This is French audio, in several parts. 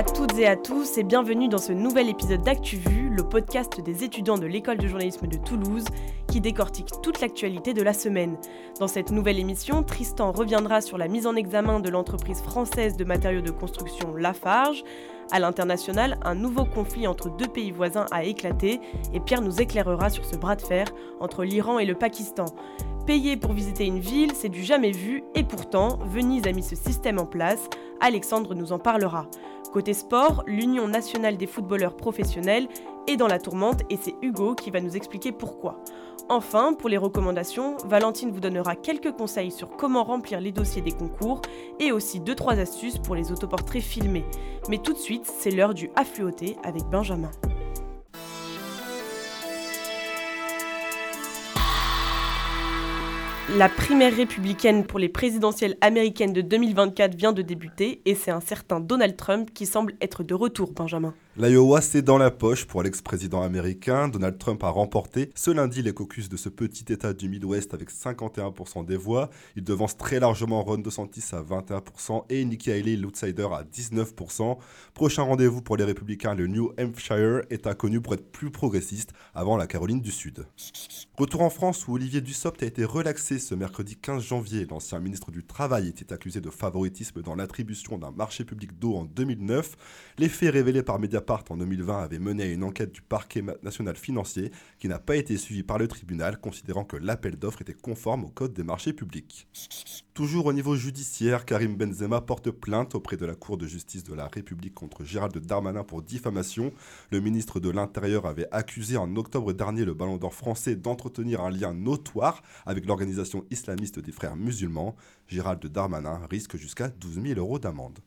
à toutes et à tous et bienvenue dans ce nouvel épisode d'ActuVu, le podcast des étudiants de l'école de journalisme de Toulouse qui décortique toute l'actualité de la semaine. Dans cette nouvelle émission, Tristan reviendra sur la mise en examen de l'entreprise française de matériaux de construction Lafarge. À l'international, un nouveau conflit entre deux pays voisins a éclaté et Pierre nous éclairera sur ce bras de fer entre l'Iran et le Pakistan. Payer pour visiter une ville, c'est du jamais vu, et pourtant, Venise a mis ce système en place. Alexandre nous en parlera. Côté sport, l'Union nationale des footballeurs professionnels est dans la tourmente et c'est Hugo qui va nous expliquer pourquoi. Enfin, pour les recommandations, Valentine vous donnera quelques conseils sur comment remplir les dossiers des concours et aussi 2-3 astuces pour les autoportraits filmés. Mais tout de suite, c'est l'heure du affluoté avec Benjamin. La primaire républicaine pour les présidentielles américaines de 2024 vient de débuter et c'est un certain Donald Trump qui semble être de retour, Benjamin. L'Iowa, c'est dans la poche pour l'ex-président américain. Donald Trump a remporté ce lundi les caucus de ce petit État du Midwest avec 51% des voix. Il devance très largement Ron DeSantis à 21% et Nikki Haley, l'outsider, à 19%. Prochain rendez-vous pour les républicains, le New Hampshire, État connu pour être plus progressiste avant la Caroline du Sud. Retour en France où Olivier Dussopt a été relaxé ce mercredi 15 janvier. L'ancien ministre du Travail était accusé de favoritisme dans l'attribution d'un marché public d'eau en 2009. Les faits révélés par En 2020 avaient mené à une enquête du parquet national financier qui n'a pas été suivie par le tribunal, considérant que l'appel d'offres était conforme au code des marchés publics. Toujours au niveau judiciaire, Karim Benzema porte plainte auprès de la Cour de justice de la République contre Gérald Darmanin pour diffamation. Le ministre de l'Intérieur avait accusé en octobre dernier le Ballon d'Or français d'entretenir un lien notoire avec l'organisation islamiste des frères musulmans. Gérald Darmanin risque jusqu'à 12 000 euros d'amende.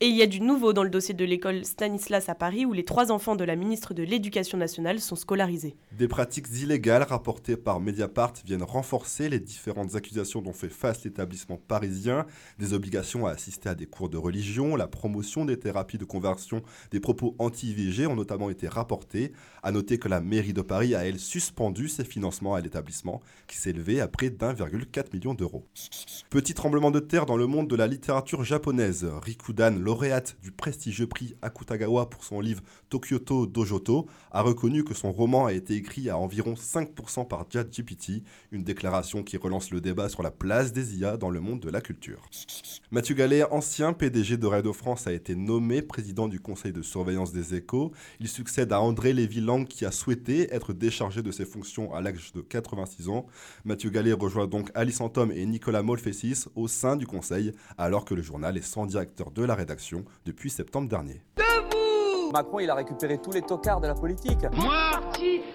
Et il y a du nouveau dans le dossier de l'école Stanislas à Paris où les trois enfants de la ministre de l'Éducation nationale sont scolarisés. Des pratiques illégales rapportées par Mediapart viennent renforcer les différentes accusations dont fait face l'établissement parisien, des obligations à assister à des cours de religion, la promotion des thérapies de conversion, des propos anti-IVG ont notamment été rapportés. À noter que la mairie de Paris a elle suspendu ses financements à l'établissement qui s'élevait à près d'1,4 million d'euros. Petit tremblement de terre dans le monde de la littérature japonaise. Rikudan, lauréate du prestigieux prix Akutagawa pour son livre Tokyoto Dojoto, a reconnu que son roman a été écrit à environ 5% par ChatGPT, une déclaration qui relance le débat sur la place des IA dans le monde de la culture. Mathieu Gallet, ancien PDG de Radio France, a été nommé président du conseil de surveillance des échos. Il succède à André Lévy-Lang qui a souhaité être déchargé de ses fonctions à l'âge de 86 ans. Mathieu Gallet rejoint donc Alice Antom et Nicolas Molfessis au sein du conseil, alors que le journal est sans directeur de la rédaction depuis septembre dernier. Macron, il a récupéré tous les tocards de la politique. Moi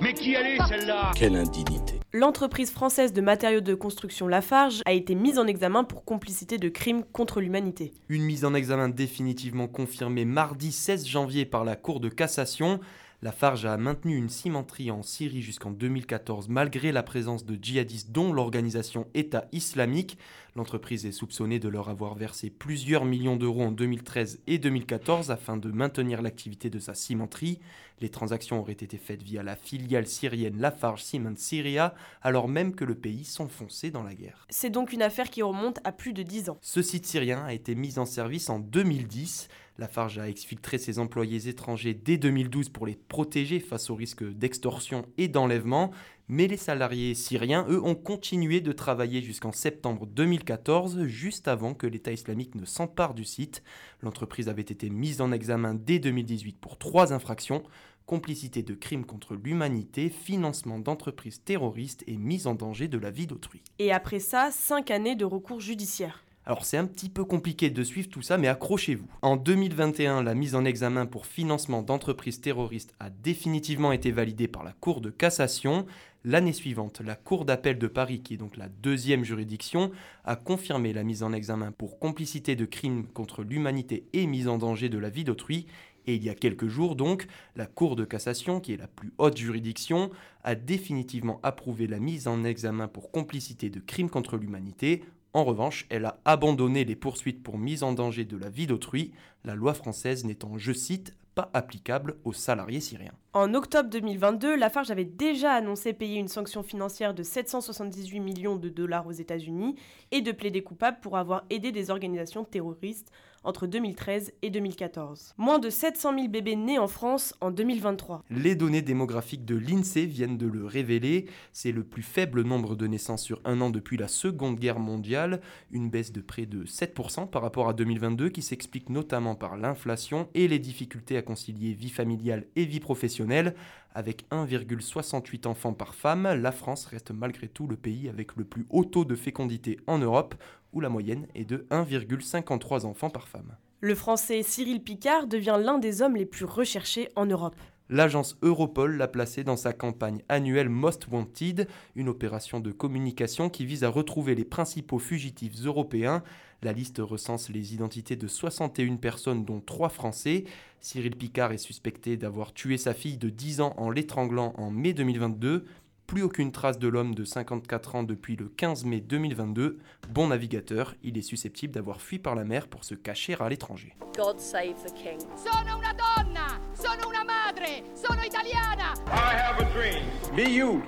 Mais qui allait celle-là Quelle indignité. L'entreprise française de matériaux de construction Lafarge a été mise en examen pour complicité de crimes contre l'humanité. Une mise en examen définitivement confirmée mardi 16 janvier par la Cour de cassation. Lafarge a maintenu une cimenterie en Syrie jusqu'en 2014 malgré la présence de djihadistes dont l'organisation État islamique. L'entreprise est soupçonnée de leur avoir versé plusieurs millions d'euros en 2013 et 2014 afin de maintenir l'activité de sa cimenterie. Les transactions auraient été faites via la filiale syrienne Lafarge Cement Syria, alors même que le pays s'enfonçait dans la guerre. C'est donc une affaire qui remonte à plus de 10 ans. Ce site syrien a été mis en service en 2010. Lafarge a exfiltré ses employés étrangers dès 2012 pour les protéger face au risque d'extorsion et d'enlèvement, mais les salariés syriens, eux, ont continué de travailler jusqu'en septembre 2014, juste avant que l'État islamique ne s'empare du site. L'entreprise avait été mise en examen dès 2018 pour trois infractions complicité de crimes contre l'humanité, financement d'entreprises terroristes et mise en danger de la vie d'autrui. Et après ça, 5 années de recours judiciaire. Alors c'est un petit peu compliqué de suivre tout ça, mais accrochez-vous. En 2021, la mise en examen pour financement d'entreprises terroristes a définitivement été validée par la Cour de cassation. L'année suivante, la Cour d'appel de Paris, qui est donc la deuxième juridiction, a confirmé la mise en examen pour complicité de crimes contre l'humanité et mise en danger de la vie d'autrui. Et il y a quelques jours donc, la Cour de cassation, qui est la plus haute juridiction, a définitivement approuvé la mise en examen pour complicité de crimes contre l'humanité en revanche, elle a abandonné les poursuites pour mise en danger de la vie d'autrui, la loi française n'étant, je cite, pas applicable aux salariés syriens. En octobre 2022, Lafarge avait déjà annoncé payer une sanction financière de 778 millions de dollars aux États-Unis et de plaider coupable pour avoir aidé des organisations terroristes entre 2013 et 2014. Moins de 700 000 bébés nés en France en 2023. Les données démographiques de l'INSEE viennent de le révéler. C'est le plus faible nombre de naissances sur un an depuis la Seconde Guerre mondiale, une baisse de près de 7% par rapport à 2022 qui s'explique notamment par l'inflation et les difficultés à concilier vie familiale et vie professionnelle. Avec 1,68 enfants par femme, la France reste malgré tout le pays avec le plus haut taux de fécondité en Europe, où la moyenne est de 1,53 enfants par femme. Le français Cyril Picard devient l'un des hommes les plus recherchés en Europe. L'agence Europol l'a placé dans sa campagne annuelle Most Wanted, une opération de communication qui vise à retrouver les principaux fugitifs européens. La liste recense les identités de 61 personnes dont 3 Français. Cyril Picard est suspecté d'avoir tué sa fille de 10 ans en l'étranglant en mai 2022. Plus aucune trace de l'homme de 54 ans depuis le 15 mai 2022. Bon navigateur, il est susceptible d'avoir fui par la mer pour se cacher à l'étranger. God save the king. Sono una donna, sono una madre, sono italiana. I have a dream. Be you.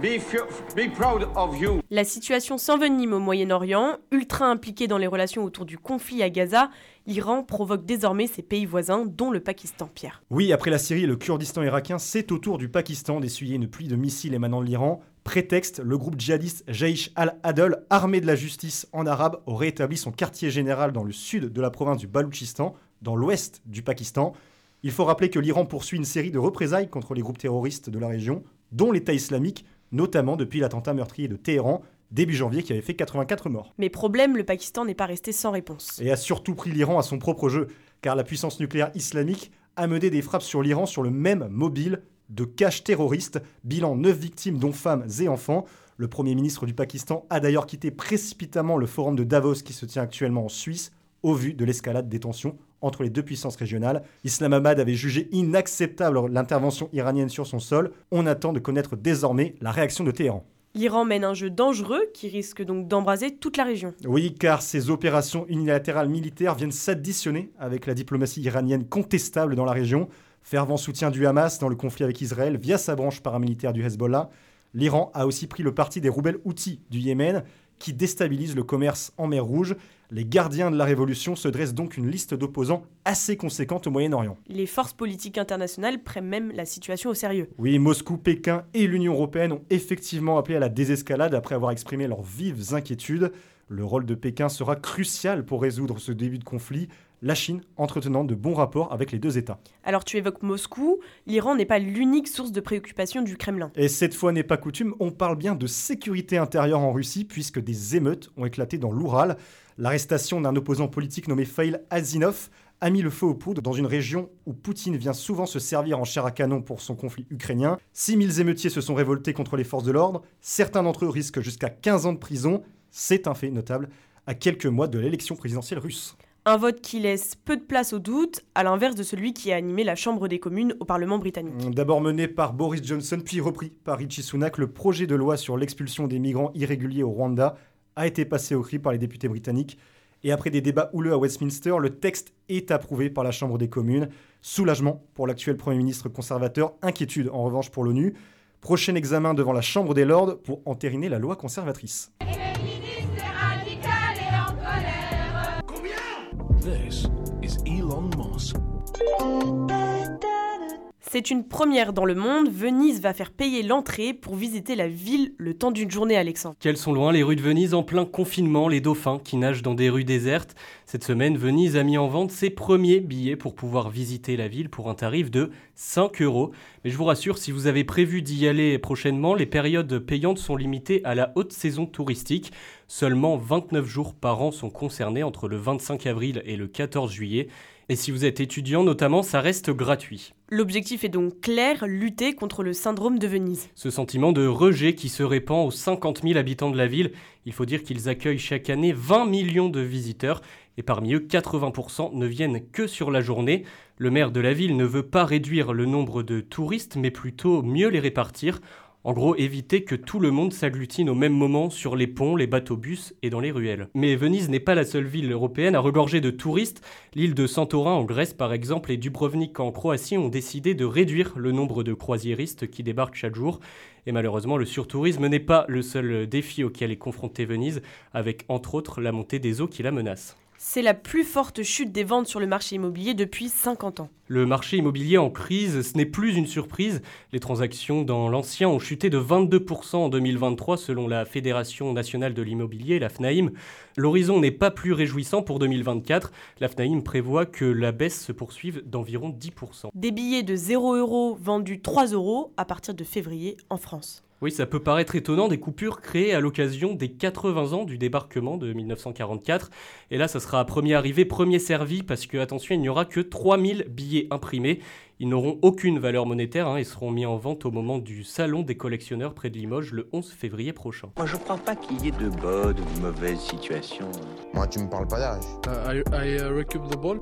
Be, be proud of you. La situation s'envenime au Moyen-Orient, ultra impliqué dans les relations autour du conflit à Gaza, l'Iran provoque désormais ses pays voisins, dont le Pakistan, Pierre. Oui, après la Syrie et le Kurdistan irakien, c'est au tour du Pakistan d'essuyer une pluie de missiles émanant de l'Iran. Prétexte, le groupe djihadiste Jaish al-Adl, armé de la justice en arabe, aurait établi son quartier général dans le sud de la province du Baloutchistan, dans l'ouest du Pakistan. Il faut rappeler que l'Iran poursuit une série de représailles contre les groupes terroristes de la région, dont l'État islamique, notamment depuis l'attentat meurtrier de Téhéran début janvier qui avait fait 84 morts. Mais problème, le Pakistan n'est pas resté sans réponse. Et a surtout pris l'Iran à son propre jeu, car la puissance nucléaire islamique a mené des frappes sur l'Iran sur le même mobile de caches terroristes, bilan 9 victimes dont femmes et enfants. Le Premier ministre du Pakistan a d'ailleurs quitté précipitamment le forum de Davos qui se tient actuellement en Suisse au vu de l'escalade des tensions entre les deux puissances régionales. Islamabad avait jugé inacceptable l'intervention iranienne sur son sol. On attend de connaître désormais la réaction de Téhéran. L'Iran mène un jeu dangereux qui risque donc d'embraser toute la région. Oui, car ces opérations unilatérales militaires viennent s'additionner avec la diplomatie iranienne contestable dans la région. Fervent soutien du Hamas dans le conflit avec Israël via sa branche paramilitaire du Hezbollah. L'Iran a aussi pris le parti des rebelles houthis du Yémen qui déstabilisent le commerce en mer Rouge. Les gardiens de la révolution se dressent donc une liste d'opposants assez conséquente au Moyen-Orient. Les forces politiques internationales prennent même la situation au sérieux. Oui, Moscou, Pékin et l'Union européenne ont effectivement appelé à la désescalade après avoir exprimé leurs vives inquiétudes. Le rôle de Pékin sera crucial pour résoudre ce début de conflit, la Chine entretenant de bons rapports avec les deux États. Alors tu évoques Moscou, l'Iran n'est pas l'unique source de préoccupation du Kremlin. Et cette fois n'est pas coutume, on parle bien de sécurité intérieure en Russie puisque des émeutes ont éclaté dans l'Oural. L'arrestation d'un opposant politique nommé Fail Azinov a mis le feu aux poudres dans une région où Poutine vient souvent se servir en chair à canon pour son conflit ukrainien. 6000 émeutiers se sont révoltés contre les forces de l'ordre, certains d'entre eux risquent jusqu'à 15 ans de prison, c'est un fait notable, à quelques mois de l'élection présidentielle russe. Un vote qui laisse peu de place au doute, à l'inverse de celui qui a animé la Chambre des communes au Parlement britannique. D'abord mené par Boris Johnson, puis repris par Richie Sunak, le projet de loi sur l'expulsion des migrants irréguliers au Rwanda a été passé au cri par les députés britanniques. Et après des débats houleux à Westminster, le texte est approuvé par la Chambre des communes. Soulagement pour l'actuel Premier ministre conservateur, inquiétude en revanche pour l'ONU. Prochain examen devant la Chambre des Lords pour entériner la loi conservatrice. This is Elon Musk. C'est une première dans le monde, Venise va faire payer l'entrée pour visiter la ville le temps d'une journée, Alexandre. Quelles sont loin les rues de Venise en plein confinement, les dauphins qui nagent dans des rues désertes. Cette semaine, Venise a mis en vente ses premiers billets pour pouvoir visiter la ville pour un tarif de 5 euros. Mais je vous rassure, si vous avez prévu d'y aller prochainement, les périodes payantes sont limitées à la haute saison touristique. Seulement 29 jours par an sont concernés entre le 25 avril et le 14 juillet. Et si vous êtes étudiant notamment, ça reste gratuit. L'objectif est donc clair, lutter contre le syndrome de Venise. Ce sentiment de rejet qui se répand aux 50 000 habitants de la ville, il faut dire qu'ils accueillent chaque année 20 millions de visiteurs et parmi eux 80% ne viennent que sur la journée. Le maire de la ville ne veut pas réduire le nombre de touristes mais plutôt mieux les répartir en gros, éviter que tout le monde s'agglutine au même moment sur les ponts, les bateaux-bus et dans les ruelles. Mais Venise n'est pas la seule ville européenne à regorger de touristes. L'île de Santorin en Grèce par exemple et Dubrovnik en Croatie ont décidé de réduire le nombre de croisiéristes qui débarquent chaque jour. Et malheureusement, le surtourisme n'est pas le seul défi auquel est confrontée Venise, avec entre autres la montée des eaux qui la menace. C'est la plus forte chute des ventes sur le marché immobilier depuis 50 ans. Le marché immobilier en crise, ce n'est plus une surprise. Les transactions dans l'ancien ont chuté de 22% en 2023 selon la Fédération nationale de l'immobilier, la FNAIM. L'horizon n'est pas plus réjouissant pour 2024. La FNAIM prévoit que la baisse se poursuive d'environ 10%. Des billets de 0 euros vendus 3 euros à partir de février en France. Oui, ça peut paraître étonnant, des coupures créées à l'occasion des 80 ans du débarquement de 1944. Et là, ça sera premier arrivé, premier servi, parce que, attention, il n'y aura que 3000 billets imprimés. Ils n'auront aucune valeur monétaire hein, et seront mis en vente au moment du Salon des collectionneurs près de Limoges le 11 février prochain. Moi, je crois pas qu'il y ait de bonnes ou de mauvaises situations. Moi, tu me parles pas d'âge. Uh, I, I uh, recoup the ball.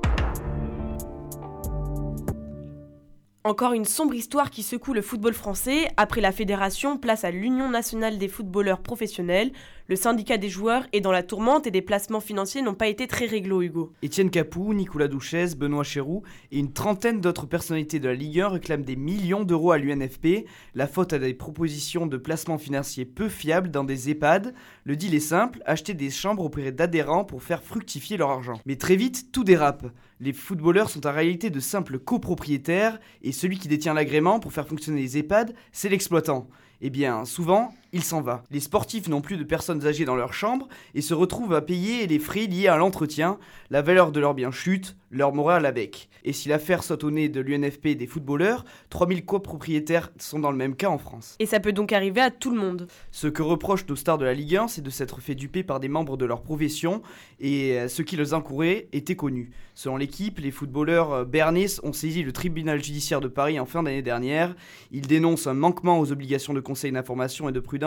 Encore une sombre histoire qui secoue le football français. Après la fédération, place à l'Union nationale des footballeurs professionnels. Le syndicat des joueurs est dans la tourmente et des placements financiers n'ont pas été très réglo, Hugo. Étienne Capou, Nicolas Douchès, Benoît Chéroux et une trentaine d'autres personnalités de la Ligue 1 réclament des millions d'euros à l'UNFP. La faute à des propositions de placements financiers peu fiables dans des EHPAD. Le deal est simple, acheter des chambres auprès d'adhérents pour faire fructifier leur argent. Mais très vite, tout dérape. Les footballeurs sont en réalité de simples copropriétaires et celui qui détient l'agrément pour faire fonctionner les EHPAD, c'est l'exploitant. Eh bien, souvent, il s'en va. Les sportifs n'ont plus de personnes âgées dans leur chambre et se retrouvent à payer les frais liés à l'entretien, la valeur de leurs biens chute, leur morale avec. Et si l'affaire saute au nez de l'UNFP et des footballeurs, 3000 copropriétaires sont dans le même cas en France. Et ça peut donc arriver à tout le monde. Ce que reprochent nos stars de la Ligue 1, c'est de s'être fait duper par des membres de leur profession et euh, ce qui les encourait était connu. Selon l'équipe, les footballeurs euh, bernais ont saisi le tribunal judiciaire de Paris en fin d'année dernière. Ils dénoncent un manquement aux obligations de conseil d'information et de prudence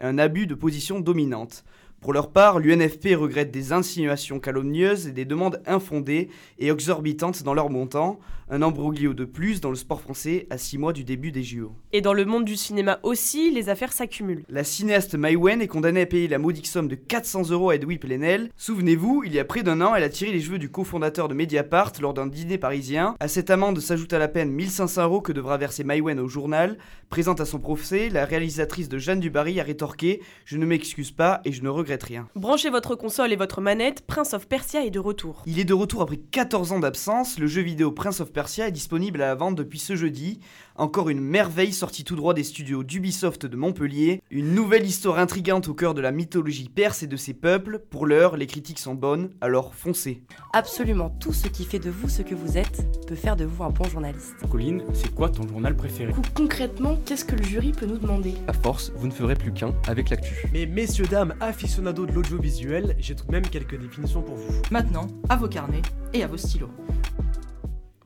et un abus de position dominante. Pour leur part, l'UNFP regrette des insinuations calomnieuses et des demandes infondées et exorbitantes dans leur montant, un embroglio de plus dans le sport français à 6 mois du début des JO. Et dans le monde du cinéma aussi, les affaires s'accumulent. La cinéaste Mai Wen est condamnée à payer la modique somme de 400 euros à Edoui Plenel. Souvenez-vous, il y a près d'un an, elle a tiré les cheveux du cofondateur de Mediapart lors d'un dîner parisien. À cette amende s'ajoute à la peine 1500 euros que devra verser Mai Wen au journal. Présente à son procès, la réalisatrice de Jeanne Dubarry a rétorqué Je ne m'excuse pas et je ne regrette rien. Branchez votre console et votre manette, Prince of Persia est de retour. Il est de retour après 14 ans d'absence. Le jeu vidéo Prince of Persia est disponible à la vente depuis ce jeudi. Encore une merveille sortie tout droit des studios d'Ubisoft de Montpellier. Une nouvelle histoire intrigante au cœur de la mythologie perse et de ses peuples. Pour l'heure, les critiques sont bonnes, alors foncez. Absolument tout ce qui fait de vous ce que vous êtes peut faire de vous un bon journaliste. Colline, c'est quoi ton journal préféré? Concrètement, qu'est-ce que le jury peut nous demander? À force, vous ne ferez plus qu'un avec l'actu. Mais messieurs, dames, de l'audiovisuel, j'ai tout de même quelques définitions pour vous. Maintenant, à vos carnets et à vos stylos.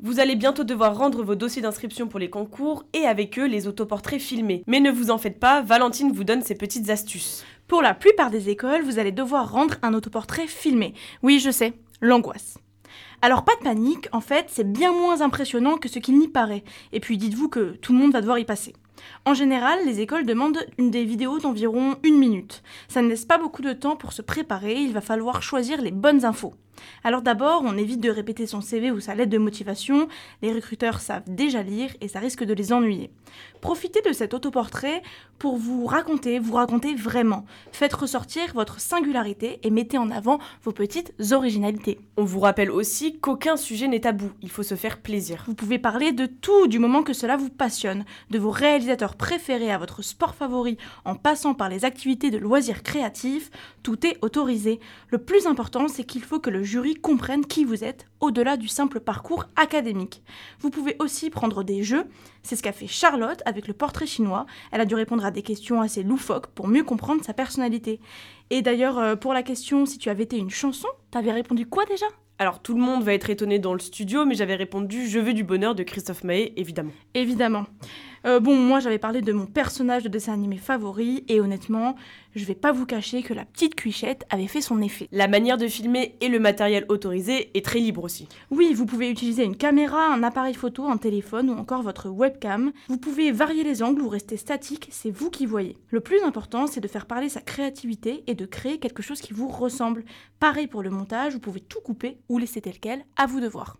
Vous allez bientôt devoir rendre vos dossiers d'inscription pour les concours et avec eux les autoportraits filmés. Mais ne vous en faites pas, Valentine vous donne ses petites astuces. Pour la plupart des écoles, vous allez devoir rendre un autoportrait filmé. Oui, je sais, l'angoisse. Alors pas de panique, en fait, c'est bien moins impressionnant que ce qu'il n'y paraît. Et puis dites-vous que tout le monde va devoir y passer. En général, les écoles demandent des vidéos d'environ une minute. Ça ne laisse pas beaucoup de temps pour se préparer, il va falloir choisir les bonnes infos. Alors d'abord, on évite de répéter son CV ou sa lettre de motivation, les recruteurs savent déjà lire et ça risque de les ennuyer. Profitez de cet autoportrait pour vous raconter, vous raconter vraiment. Faites ressortir votre singularité et mettez en avant vos petites originalités. On vous rappelle aussi qu'aucun sujet n'est tabou, il faut se faire plaisir. Vous pouvez parler de tout du moment que cela vous passionne, de vos réalisateurs préférés à votre sport favori en passant par les activités de loisirs créatifs, tout est autorisé. Le plus important, c'est qu'il faut que le jury comprenne qui vous êtes au-delà du simple parcours académique. Vous pouvez aussi prendre des jeux, c'est ce qu'a fait Charlotte avec le portrait chinois. Elle a dû répondre à des questions assez loufoques pour mieux comprendre sa personnalité. Et d'ailleurs, euh, pour la question si tu avais été une chanson, t'avais répondu quoi déjà? Alors tout le monde va être étonné dans le studio, mais j'avais répondu Je veux du bonheur de Christophe Maé, évidemment. Évidemment. Euh, bon, moi j'avais parlé de mon personnage de dessin animé favori, et honnêtement, je vais pas vous cacher que la petite cuichette avait fait son effet. La manière de filmer et le matériel autorisé est très libre aussi. Oui, vous pouvez utiliser une caméra, un appareil photo, un téléphone ou encore votre webcam. Vous pouvez varier les angles ou rester statique, c'est vous qui voyez. Le plus important, c'est de faire parler sa créativité et de créer quelque chose qui vous ressemble. Pareil pour le montage, vous pouvez tout couper ou laisser tel quel, à vous de voir.